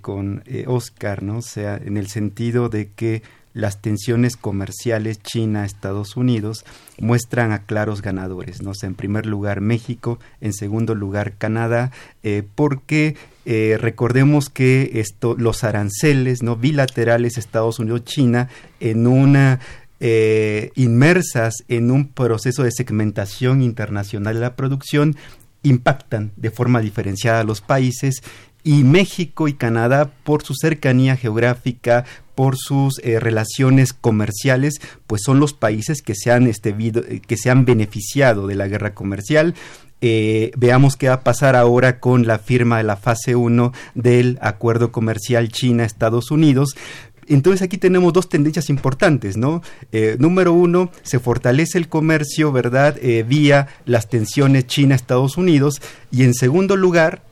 con Oscar, ¿no? O sea, en el sentido de que las tensiones comerciales China-Estados Unidos muestran a claros ganadores, ¿no? en primer lugar México, en segundo lugar Canadá, eh, porque eh, recordemos que los aranceles no bilaterales Estados Unidos-China en una eh, inmersas en un proceso de segmentación internacional de la producción impactan de forma diferenciada a los países y México y Canadá por su cercanía geográfica, por sus eh, relaciones comerciales, pues son los países que se han, este, que se han beneficiado de la guerra comercial. Eh, veamos qué va a pasar ahora con la firma de la fase 1 del acuerdo comercial China-Estados Unidos. Entonces aquí tenemos dos tendencias importantes, ¿no? Eh, número uno, se fortalece el comercio, ¿verdad? vía las tensiones China-Estados Unidos. Y en segundo lugar,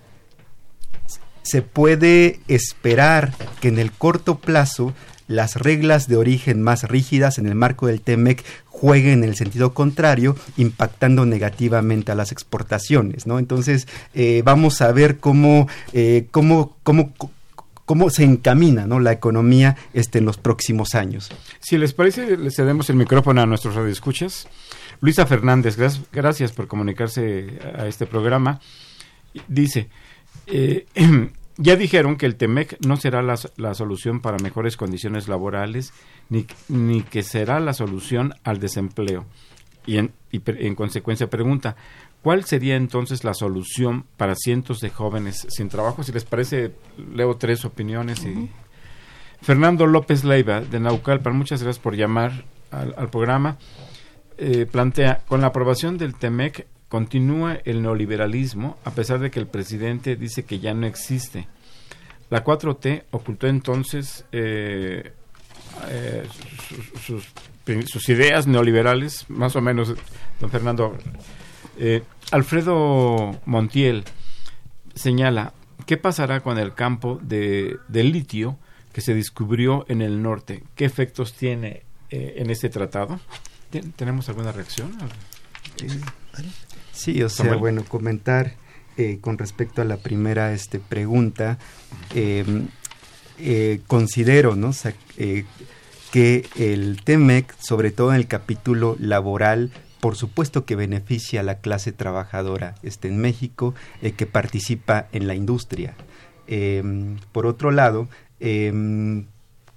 se puede esperar que en el corto plazo las reglas de origen más rígidas en el marco del TEMEC jueguen en el sentido contrario, impactando negativamente a las exportaciones, ¿no? Entonces, eh, vamos a ver cómo, eh, cómo, cómo, cómo se encamina ¿no? la economía este, en los próximos años. Si les parece, le cedemos el micrófono a nuestros radioescuchas. Luisa Fernández, gracias, gracias por comunicarse a este programa. Dice, eh, ya dijeron que el TEMEC no será la, la solución para mejores condiciones laborales, ni, ni, que será la solución al desempleo. Y en, y en consecuencia pregunta, ¿cuál sería entonces la solución para cientos de jóvenes sin trabajo? Si les parece, leo tres opiniones. y Fernando López Leiva, de Naucalpan, muchas gracias por llamar al, al programa. Eh, plantea, con la aprobación del TEMEC continúa el neoliberalismo a pesar de que el presidente dice que ya no existe. La 4T ocultó entonces eh, eh, sus, sus, ideas neoliberales, más o menos, don Fernando. Eh, Alfredo Montiel señala, ¿qué pasará con el campo de, de litio que se descubrió en el norte? ¿Qué efectos tiene en este tratado? ¿Tenemos alguna reacción? Sí, o sea, bueno, comentar eh, con respecto a la primera este, pregunta, em, eh, considero, ¿no? Eh, que el TEMEC, sobre todo en el capítulo laboral, por supuesto que beneficia a la clase trabajadora este, en México, que participa en la industria. Em, por otro lado, em,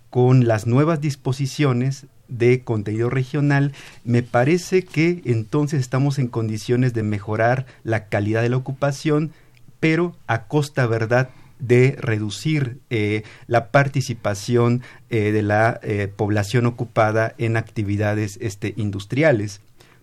con las nuevas disposiciones de contenido regional, me parece que entonces estamos en condiciones de mejorar la calidad de la ocupación, pero a costa, ¿verdad?, de reducir eh, la participación eh, de la eh, población ocupada en actividades este, industriales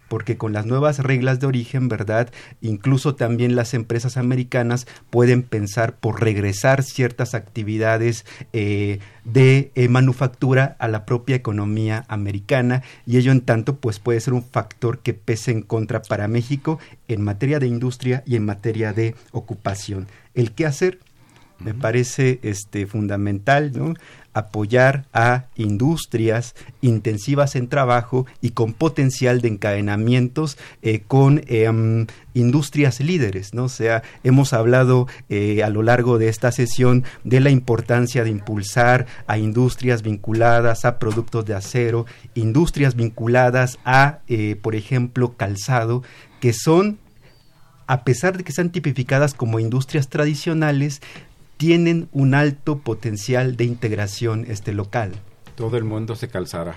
porque con las nuevas reglas de origen, ¿verdad? Incluso también las empresas americanas pueden pensar por regresar ciertas actividades eh, de eh, manufactura a la propia economía americana y ello en tanto pues puede ser un factor que pese en contra para México en materia de industria y en materia de ocupación. El qué hacer me parece este fundamental, ¿no? Apoyar a industrias intensivas en trabajo y con potencial de encadenamientos eh, con em, industrias líderes, ¿no? O sea, hemos hablado eh, a lo largo de esta sesión de la importancia de impulsar a industrias vinculadas a productos de acero, industrias vinculadas a, eh, por ejemplo, calzado, que son a pesar de que sean tipificadas como industrias tradicionales, tienen un alto potencial de integración este local todo el mundo se calzara.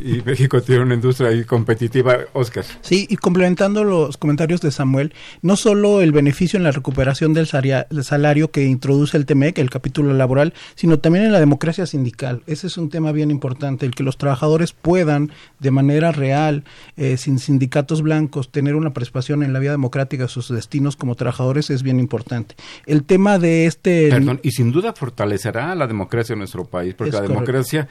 Y México tiene una industria ahí competitiva, Oscar. Sí, y complementando los comentarios de Samuel, no solo el beneficio en la recuperación del salario que introduce el TEMEC, el capítulo laboral, sino también en la democracia sindical. Ese es un tema bien importante, el que los trabajadores puedan de manera real, eh, sin sindicatos blancos, tener una participación en la vida democrática de sus destinos como trabajadores es bien importante. El tema de este... Perdón, y sin duda fortalecerá la democracia en nuestro país, porque la democracia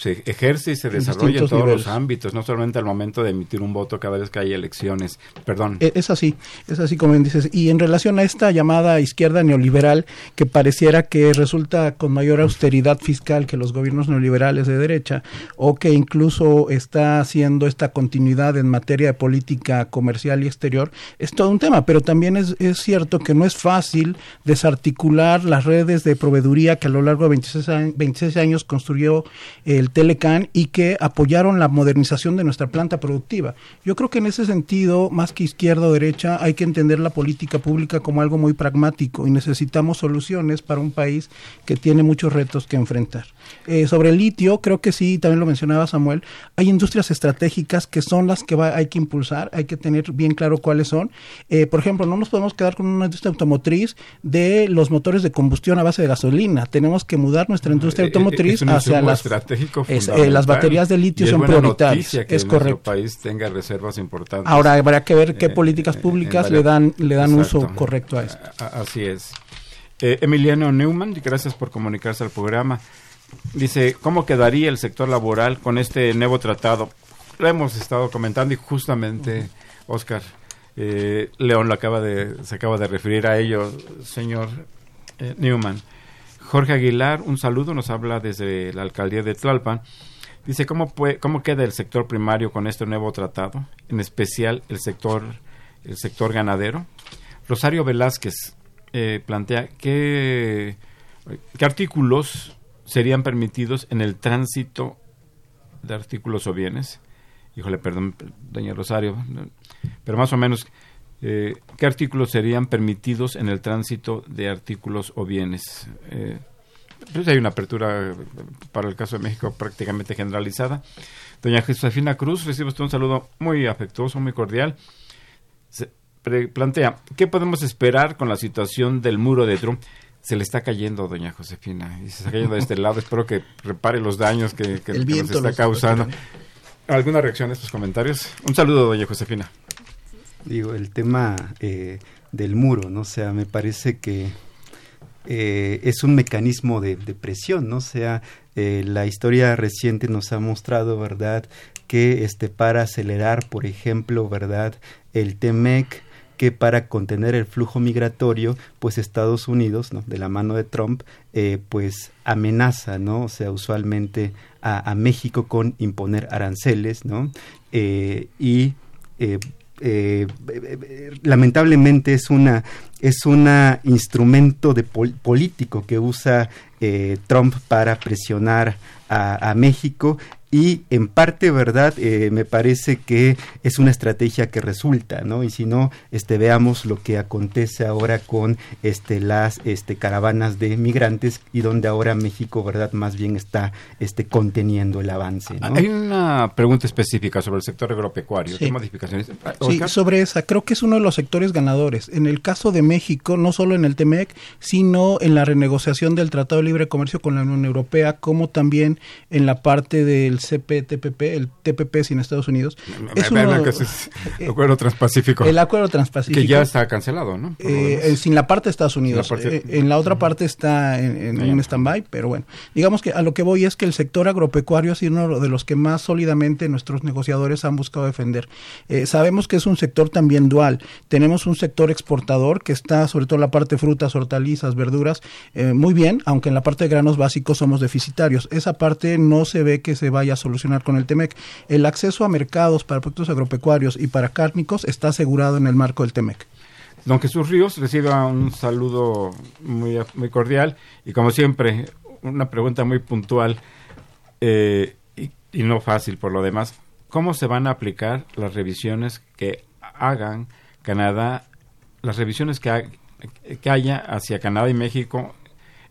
se ejerce y se desarrolla en todos los ámbitos, no solamente al momento de emitir un voto cada vez que hay elecciones. Perdón. E, es así, es así como dices. Y en relación a esta llamada izquierda neoliberal, que pareciera que resulta con mayor austeridad fiscal que los gobiernos neoliberales de derecha, o que incluso está haciendo esta continuidad en materia de política comercial y exterior, es todo un tema. Pero también es, es cierto que no es fácil desarticular las redes de proveeduría que a lo largo de 26 años, 26 años construyó el Telecan y que apoyaron la modernización de nuestra planta productiva. Yo creo que en ese sentido, más que izquierda o derecha, hay que entender la política pública como algo muy pragmático y necesitamos soluciones para un país que tiene muchos retos que enfrentar. Eh, sobre el litio, creo que sí, también lo mencionaba Samuel, hay industrias estratégicas que son las que hay que impulsar, hay que tener bien claro cuáles son. Eh, por ejemplo, no nos podemos quedar con una industria automotriz de los motores de combustión a base de gasolina. Tenemos que mudar nuestra industria eh, automotriz hacia las eh, las baterías de litio son prioritarias. que es correcto. país tenga reservas importantes. Ahora habrá que ver qué eh, políticas públicas le dan le dan uso correcto a esto. Así es. Eh, Emiliano Neumann, gracias por comunicarse al programa. Dice, ¿cómo quedaría el sector laboral con este nuevo tratado? Lo hemos estado comentando y justamente, Oscar, León lo acaba de, se acaba de referir a ello, señor Neumann. Jorge Aguilar, un saludo, nos habla desde la alcaldía de Tlalpan. Dice, ¿cómo, ¿cómo queda el sector primario con este nuevo tratado? En especial el sector, el sector ganadero. Rosario Velázquez eh, plantea qué, qué artículos serían permitidos en el tránsito de artículos o bienes. Híjole, perdón, doña Rosario, pero más o menos Eh, ¿Qué artículos serían permitidos en el tránsito de artículos o bienes? Eh, pues hay una apertura para el caso de México prácticamente generalizada. Doña Josefina Cruz, recibe usted un saludo muy afectuoso, muy cordial. Se plantea, ¿qué podemos esperar con la situación del muro de Trump? Se le está cayendo, doña Josefina, y se está cayendo de este lado. Espero que repare los daños que, que, nos está causando. ¿Alguna reacción a estos comentarios? Un saludo, doña Josefina. Digo, el tema eh, del muro, ¿no? O sea, me parece que eh, es un mecanismo de, presión, ¿no? O sea, eh, la historia reciente nos ha mostrado, ¿verdad?, que este, para acelerar, por ejemplo, ¿verdad?, el TEMEC, que para contener el flujo migratorio, pues Estados Unidos, ¿no? de la mano de Trump, pues amenaza, ¿no? O sea, usualmente a, México con imponer aranceles, ¿no? y lamentablemente es una es un instrumento de político que usa eh, Trump para presionar a, México y en parte, ¿verdad? Eh, me parece que es una estrategia que resulta, ¿no? Y si no, este, veamos lo que acontece ahora con este, las este, caravanas de migrantes y donde ahora México, ¿verdad? Más bien está este, conteniendo el avance. ¿no? Hay una pregunta específica sobre el sector agropecuario. Sí. ¿Qué modificaciones? Sí, sobre esa. Creo que es uno de los sectores ganadores. En el caso de México, no solo en el TEMEC, sino en la renegociación del Tratado de Libre Comercio con la Unión Europea, como también en la parte del CPTPP, el TPP sin Estados Unidos. Es uno, el acuerdo transpacífico. El acuerdo transpacífico. Que ya está cancelado, ¿no? Eh, sin la parte de Estados Unidos. La parte, eh, en la otra parte está en, en un stand-by, pero bueno. Digamos que a lo que voy es que el sector agropecuario ha sido uno de los que más sólidamente nuestros negociadores han buscado defender. Eh, sabemos que es un sector también dual. Tenemos un sector exportador que está, sobre todo en la parte de frutas, hortalizas, verduras, eh, muy bien, aunque en la parte de granos básicos somos deficitarios. Esa parte no se ve que se vaya a solucionar con el TEMEC. El acceso a mercados para productos agropecuarios y para cárnicos está asegurado en el marco del TEMEC. Don Jesús Ríos reciba un saludo muy, muy cordial y como siempre una pregunta muy puntual eh, y, no fácil por lo demás. ¿Cómo se van a aplicar las revisiones que hagan Canadá, las revisiones que, que haya hacia Canadá y México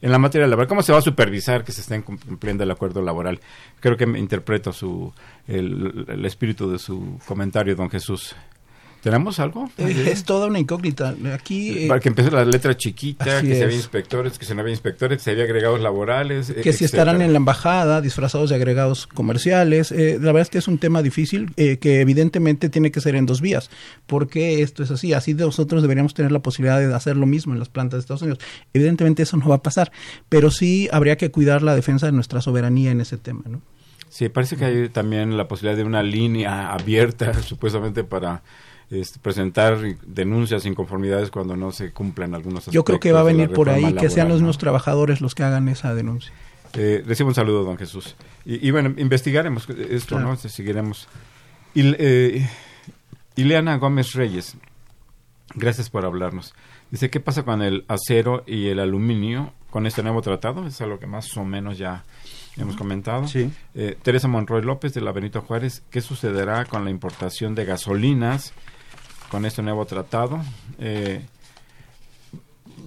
en la materia laboral, ¿cómo se va a supervisar que se estén cumpliendo el acuerdo laboral? Creo que me interpreto su, el, el espíritu de su comentario, don Jesús. ¿Tenemos algo? Eh, es toda una incógnita. Aquí, eh, Para que empiece la letra chiquita, que se había inspectores, que se no había inspectores, que se había agregados laborales. Que si estarán en la embajada, disfrazados de agregados comerciales. Eh, la verdad es que es un tema difícil eh, que evidentemente tiene que ser en dos vías. porque esto es así? Así nosotros deberíamos tener la posibilidad de hacer lo mismo en las plantas de Estados Unidos. Evidentemente eso no va a pasar, pero sí habría que cuidar la defensa de nuestra soberanía en ese tema, ¿no? Sí, parece que hay también la posibilidad de una línea abierta, supuestamente para este, presentar denuncias, inconformidades cuando no se cumplan algunos aspectos. Yo creo que va a venir por ahí, laboral, que sean los mismos trabajadores los que hagan esa denuncia. Eh, recibo un saludo, don Jesús. Y, y bueno, investigaremos esto, claro. ¿no? Seguiremos. Y, eh, Ileana Gómez Reyes, gracias por hablarnos. Dice, ¿qué pasa con el acero y el aluminio con este nuevo tratado? Es algo que más o menos ya hemos comentado. Sí. Eh, Teresa Monroy López de la Benito Juárez, ¿qué sucederá con la importación de gasolinas con este nuevo tratado? Eh,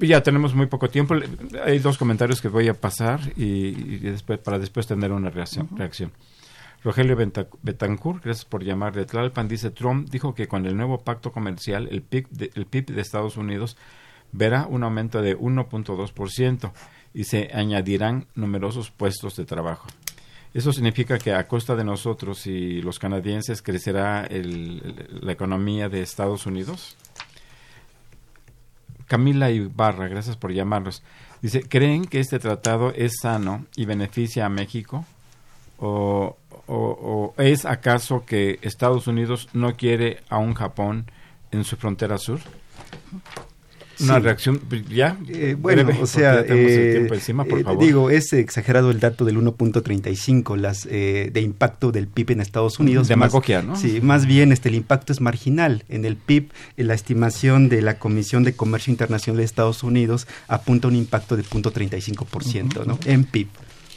ya tenemos muy poco tiempo. Hay dos comentarios que voy a pasar y, y después, para después tener una reacción. Uh -huh. reacción. Rogelio Betancourt, gracias por llamar de Tlalpan, dice Trump dijo que con el nuevo pacto comercial el PIB de, el PIB de Estados Unidos verá un aumento de 1.2% y se añadirán numerosos puestos de trabajo. Eso significa que a costa de nosotros y los canadienses crecerá el, la economía de Estados Unidos. Camila Ibarra, gracias por llamarnos. Dice, ¿creen que este tratado es sano y beneficia a México? ¿O, es acaso que Estados Unidos no quiere a un Japón en su frontera sur? Una sí. reacción ya. Eh, bueno breve, o sea eh, encima, eh, digo es exagerado el dato del 1.35 las eh, de impacto del PIB en Estados Unidos demagogia no sí más bien este el impacto es marginal. En el PIB en la estimación de la Comisión de Comercio Internacional de Estados Unidos apunta a un impacto de 0.35 uh -huh. no en PIB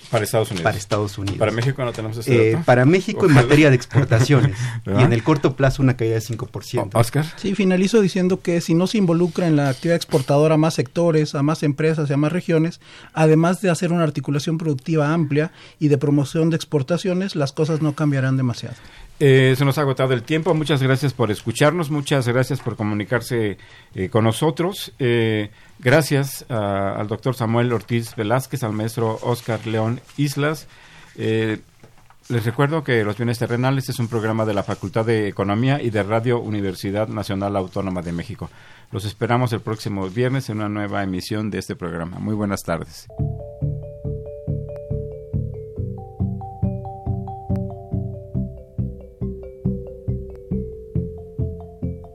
Para Estados Unidos. Para Estados Unidos. Para México no tenemos ese eh, Para México en materia de exportaciones. y en el corto plazo una caída de 5%. Oscar. Sí, finalizo diciendo que si no se involucra en la actividad exportadora a más sectores, a más empresas y a más regiones, además de hacer una articulación productiva amplia y de promoción de exportaciones, las cosas no cambiarán demasiado. Eh, se nos ha agotado el tiempo. Muchas gracias por escucharnos. Muchas gracias por comunicarse eh, con nosotros. Eh, gracias al doctor Samuel Ortiz Velázquez, al maestro Oscar León Islas. les recuerdo que Los Bienes Terrenales es un programa de la Facultad de Economía y de Radio Universidad Nacional Autónoma de México. Los esperamos el próximo viernes en una nueva emisión de este programa. Muy buenas tardes.